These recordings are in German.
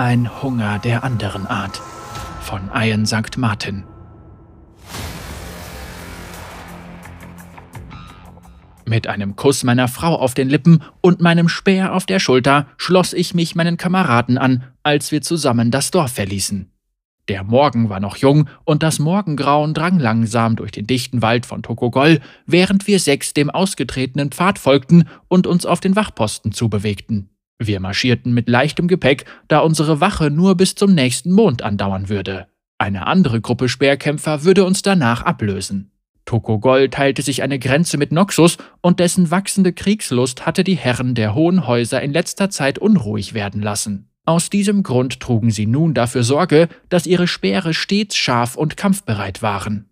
Ein Hunger der anderen Art. Von Ian St. Martin. Mit einem Kuss meiner Frau auf den Lippen und meinem Speer auf der Schulter schloss ich mich meinen Kameraden an, als wir zusammen das Dorf verließen. Der Morgen war noch jung und das Morgengrauen drang langsam durch den dichten Wald von Tokogol, während wir sechs dem ausgetretenen Pfad folgten und uns auf den Wachposten zubewegten. Wir marschierten mit leichtem Gepäck, da unsere Wache nur bis zum nächsten Mond andauern würde. Eine andere Gruppe Speerkämpfer würde uns danach ablösen. Tokogol teilte sich eine Grenze mit Noxus und dessen wachsende Kriegslust hatte die Herren der hohen Häuser in letzter Zeit unruhig werden lassen. Aus diesem Grund trugen sie nun dafür Sorge, dass ihre Speere stets scharf und kampfbereit waren.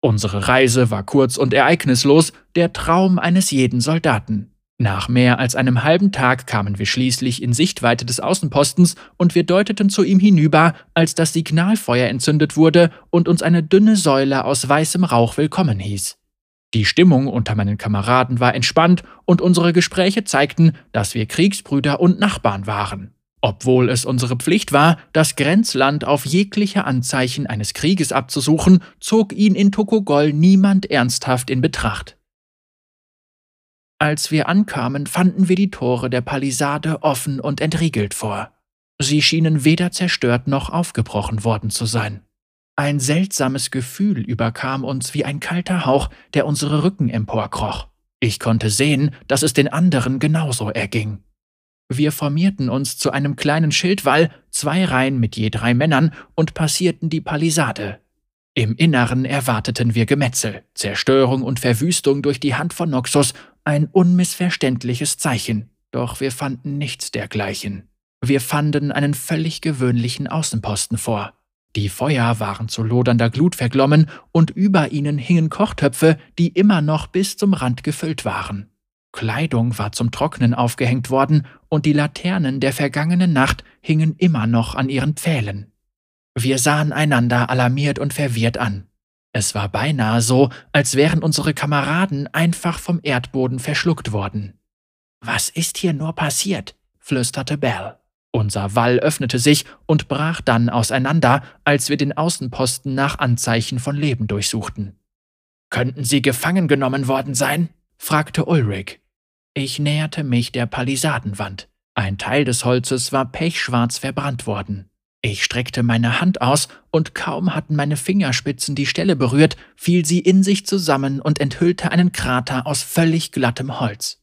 Unsere Reise war kurz und ereignislos, der Traum eines jeden Soldaten. Nach mehr als einem halben Tag kamen wir schließlich in Sichtweite des Außenpostens und wir deuteten zu ihm hinüber, als das Signalfeuer entzündet wurde und uns eine dünne Säule aus weißem Rauch willkommen hieß. Die Stimmung unter meinen Kameraden war entspannt und unsere Gespräche zeigten, dass wir Kriegsbrüder und Nachbarn waren. Obwohl es unsere Pflicht war, das Grenzland auf jegliche Anzeichen eines Krieges abzusuchen, zog ihn in Tokogol niemand ernsthaft in Betracht. Als wir ankamen, fanden wir die Tore der Palisade offen und entriegelt vor. Sie schienen weder zerstört noch aufgebrochen worden zu sein. Ein seltsames Gefühl überkam uns wie ein kalter Hauch, der unsere Rücken emporkroch. Ich konnte sehen, dass es den anderen genauso erging. Wir formierten uns zu einem kleinen Schildwall, zwei Reihen mit je drei Männern, und passierten die Palisade. Im Inneren erwarteten wir Gemetzel, Zerstörung und Verwüstung durch die Hand von Noxus ein unmissverständliches Zeichen, doch wir fanden nichts dergleichen. Wir fanden einen völlig gewöhnlichen Außenposten vor. Die Feuer waren zu lodernder Glut verglommen und über ihnen hingen Kochtöpfe, die immer noch bis zum Rand gefüllt waren. Kleidung war zum Trocknen aufgehängt worden und die Laternen der vergangenen Nacht hingen immer noch an ihren Pfählen. Wir sahen einander alarmiert und verwirrt an. Es war beinahe so, als wären unsere Kameraden einfach vom Erdboden verschluckt worden. Was ist hier nur passiert? flüsterte Bell. Unser Wall öffnete sich und brach dann auseinander, als wir den Außenposten nach Anzeichen von Leben durchsuchten. Könnten sie gefangen genommen worden sein? fragte Ulrich. Ich näherte mich der Palisadenwand. Ein Teil des Holzes war pechschwarz verbrannt worden. Ich streckte meine Hand aus, und kaum hatten meine Fingerspitzen die Stelle berührt, fiel sie in sich zusammen und enthüllte einen Krater aus völlig glattem Holz.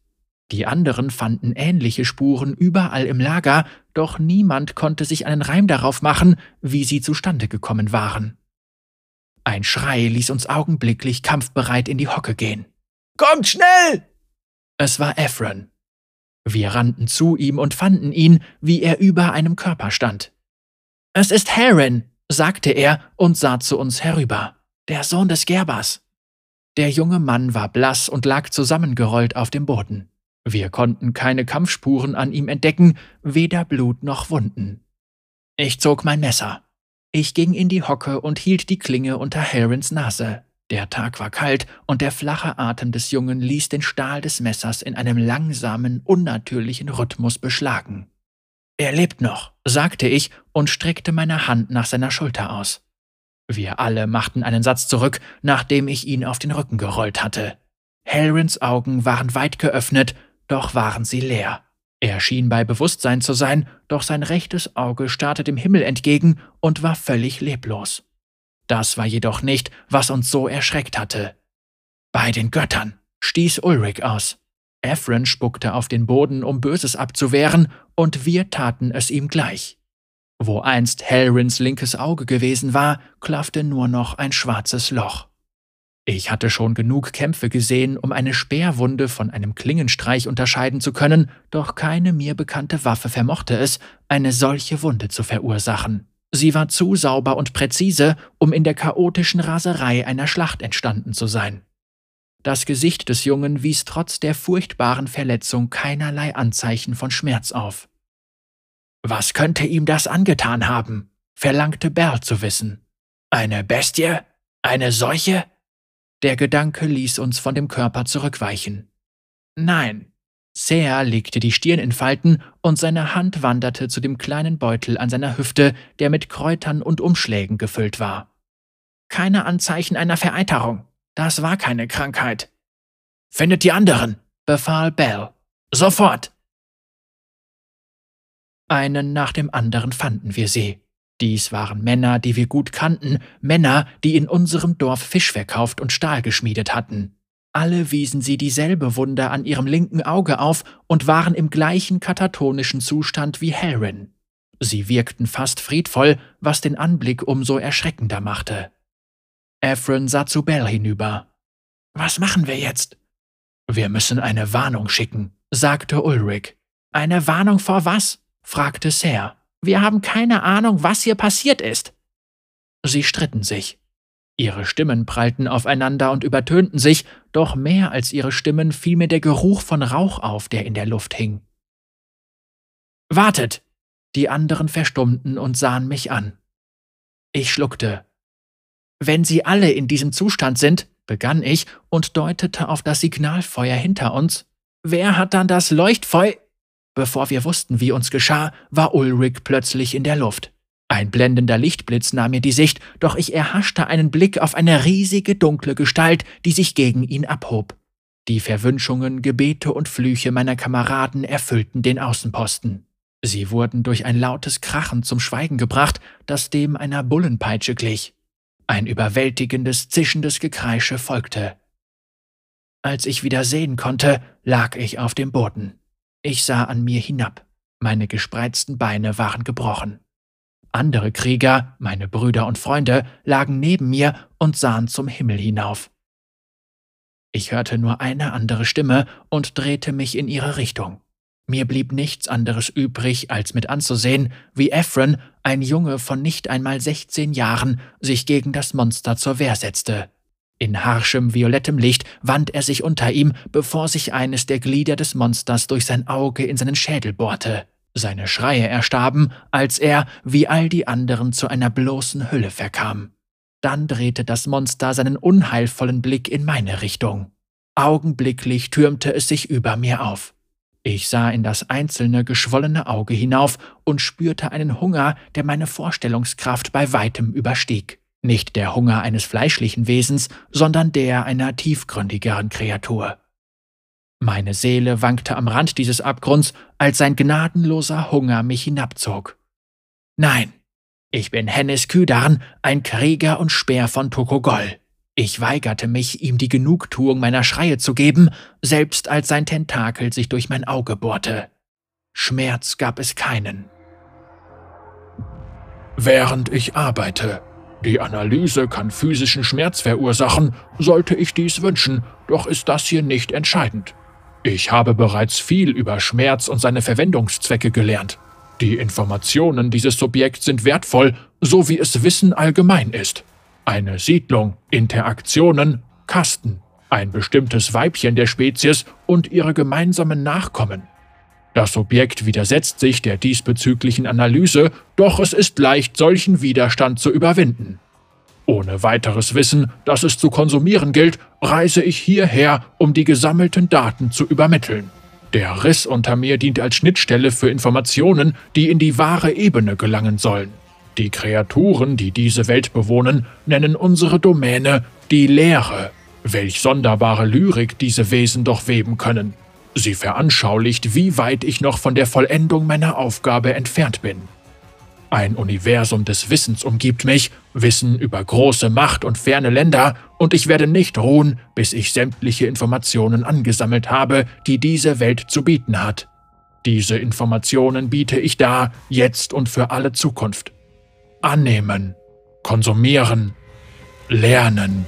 Die anderen fanden ähnliche Spuren überall im Lager, doch niemand konnte sich einen Reim darauf machen, wie sie zustande gekommen waren. Ein Schrei ließ uns augenblicklich kampfbereit in die Hocke gehen. Kommt schnell! Es war Ephron. Wir rannten zu ihm und fanden ihn, wie er über einem Körper stand. Es ist Heron, sagte er und sah zu uns herüber. Der Sohn des Gerbers. Der junge Mann war blass und lag zusammengerollt auf dem Boden. Wir konnten keine Kampfspuren an ihm entdecken, weder Blut noch Wunden. Ich zog mein Messer. Ich ging in die Hocke und hielt die Klinge unter Herons Nase. Der Tag war kalt und der flache Atem des Jungen ließ den Stahl des Messers in einem langsamen, unnatürlichen Rhythmus beschlagen. Er lebt noch, sagte ich und streckte meine Hand nach seiner Schulter aus. Wir alle machten einen Satz zurück, nachdem ich ihn auf den Rücken gerollt hatte. Helrins Augen waren weit geöffnet, doch waren sie leer. Er schien bei Bewusstsein zu sein, doch sein rechtes Auge starrte dem Himmel entgegen und war völlig leblos. Das war jedoch nicht, was uns so erschreckt hatte. Bei den Göttern, stieß Ulrich aus. Ephron spuckte auf den Boden, um Böses abzuwehren, und wir taten es ihm gleich. Wo einst Helrins linkes Auge gewesen war, klaffte nur noch ein schwarzes Loch. Ich hatte schon genug Kämpfe gesehen, um eine Speerwunde von einem Klingenstreich unterscheiden zu können, doch keine mir bekannte Waffe vermochte es, eine solche Wunde zu verursachen. Sie war zu sauber und präzise, um in der chaotischen Raserei einer Schlacht entstanden zu sein. Das Gesicht des Jungen wies trotz der furchtbaren Verletzung keinerlei Anzeichen von Schmerz auf. Was könnte ihm das angetan haben? verlangte Berl zu wissen. Eine Bestie? Eine Seuche? Der Gedanke ließ uns von dem Körper zurückweichen. Nein, Seer legte die Stirn in Falten und seine Hand wanderte zu dem kleinen Beutel an seiner Hüfte, der mit Kräutern und Umschlägen gefüllt war. Keine Anzeichen einer Vereiterung. Das war keine Krankheit. Findet die anderen, befahl Bell. Sofort! Einen nach dem anderen fanden wir sie. Dies waren Männer, die wir gut kannten, Männer, die in unserem Dorf Fisch verkauft und Stahl geschmiedet hatten. Alle wiesen sie dieselbe Wunde an ihrem linken Auge auf und waren im gleichen katatonischen Zustand wie Helrin. Sie wirkten fast friedvoll, was den Anblick umso erschreckender machte. Ephron sah zu Bell hinüber. Was machen wir jetzt? Wir müssen eine Warnung schicken, sagte Ulrich. Eine Warnung vor was? fragte Ser. Wir haben keine Ahnung, was hier passiert ist. Sie stritten sich. Ihre Stimmen prallten aufeinander und übertönten sich, doch mehr als ihre Stimmen fiel mir der Geruch von Rauch auf, der in der Luft hing. Wartet! Die anderen verstummten und sahen mich an. Ich schluckte. Wenn Sie alle in diesem Zustand sind, begann ich und deutete auf das Signalfeuer hinter uns. Wer hat dann das Leuchtfeuer? Bevor wir wussten, wie uns geschah, war Ulrich plötzlich in der Luft. Ein blendender Lichtblitz nahm mir die Sicht, doch ich erhaschte einen Blick auf eine riesige dunkle Gestalt, die sich gegen ihn abhob. Die Verwünschungen, Gebete und Flüche meiner Kameraden erfüllten den Außenposten. Sie wurden durch ein lautes Krachen zum Schweigen gebracht, das dem einer Bullenpeitsche glich. Ein überwältigendes, zischendes Gekreische folgte. Als ich wieder sehen konnte, lag ich auf dem Boden. Ich sah an mir hinab. Meine gespreizten Beine waren gebrochen. Andere Krieger, meine Brüder und Freunde, lagen neben mir und sahen zum Himmel hinauf. Ich hörte nur eine andere Stimme und drehte mich in ihre Richtung. Mir blieb nichts anderes übrig, als mit anzusehen, wie Ephron, ein Junge von nicht einmal sechzehn Jahren, sich gegen das Monster zur Wehr setzte. In harschem violettem Licht wand er sich unter ihm, bevor sich eines der Glieder des Monsters durch sein Auge in seinen Schädel bohrte. Seine Schreie erstarben, als er, wie all die anderen, zu einer bloßen Hülle verkam. Dann drehte das Monster seinen unheilvollen Blick in meine Richtung. Augenblicklich türmte es sich über mir auf. Ich sah in das einzelne geschwollene Auge hinauf und spürte einen Hunger, der meine Vorstellungskraft bei weitem überstieg. Nicht der Hunger eines fleischlichen Wesens, sondern der einer tiefgründigeren Kreatur. Meine Seele wankte am Rand dieses Abgrunds, als sein gnadenloser Hunger mich hinabzog. Nein, ich bin Hennis Küdarn, ein Krieger und Speer von Tokogol. Ich weigerte mich, ihm die Genugtuung meiner Schreie zu geben, selbst als sein Tentakel sich durch mein Auge bohrte. Schmerz gab es keinen. Während ich arbeite, die Analyse kann physischen Schmerz verursachen, sollte ich dies wünschen, doch ist das hier nicht entscheidend. Ich habe bereits viel über Schmerz und seine Verwendungszwecke gelernt. Die Informationen dieses Subjekts sind wertvoll, so wie es Wissen allgemein ist. Eine Siedlung, Interaktionen, Kasten, ein bestimmtes Weibchen der Spezies und ihre gemeinsamen Nachkommen. Das Objekt widersetzt sich der diesbezüglichen Analyse, doch es ist leicht, solchen Widerstand zu überwinden. Ohne weiteres Wissen, das es zu konsumieren gilt, reise ich hierher, um die gesammelten Daten zu übermitteln. Der Riss unter mir dient als Schnittstelle für Informationen, die in die wahre Ebene gelangen sollen. Die Kreaturen, die diese Welt bewohnen, nennen unsere Domäne die Lehre. Welch sonderbare Lyrik diese Wesen doch weben können. Sie veranschaulicht, wie weit ich noch von der Vollendung meiner Aufgabe entfernt bin. Ein Universum des Wissens umgibt mich, Wissen über große Macht und ferne Länder, und ich werde nicht ruhen, bis ich sämtliche Informationen angesammelt habe, die diese Welt zu bieten hat. Diese Informationen biete ich da, jetzt und für alle Zukunft. Annehmen, konsumieren, lernen.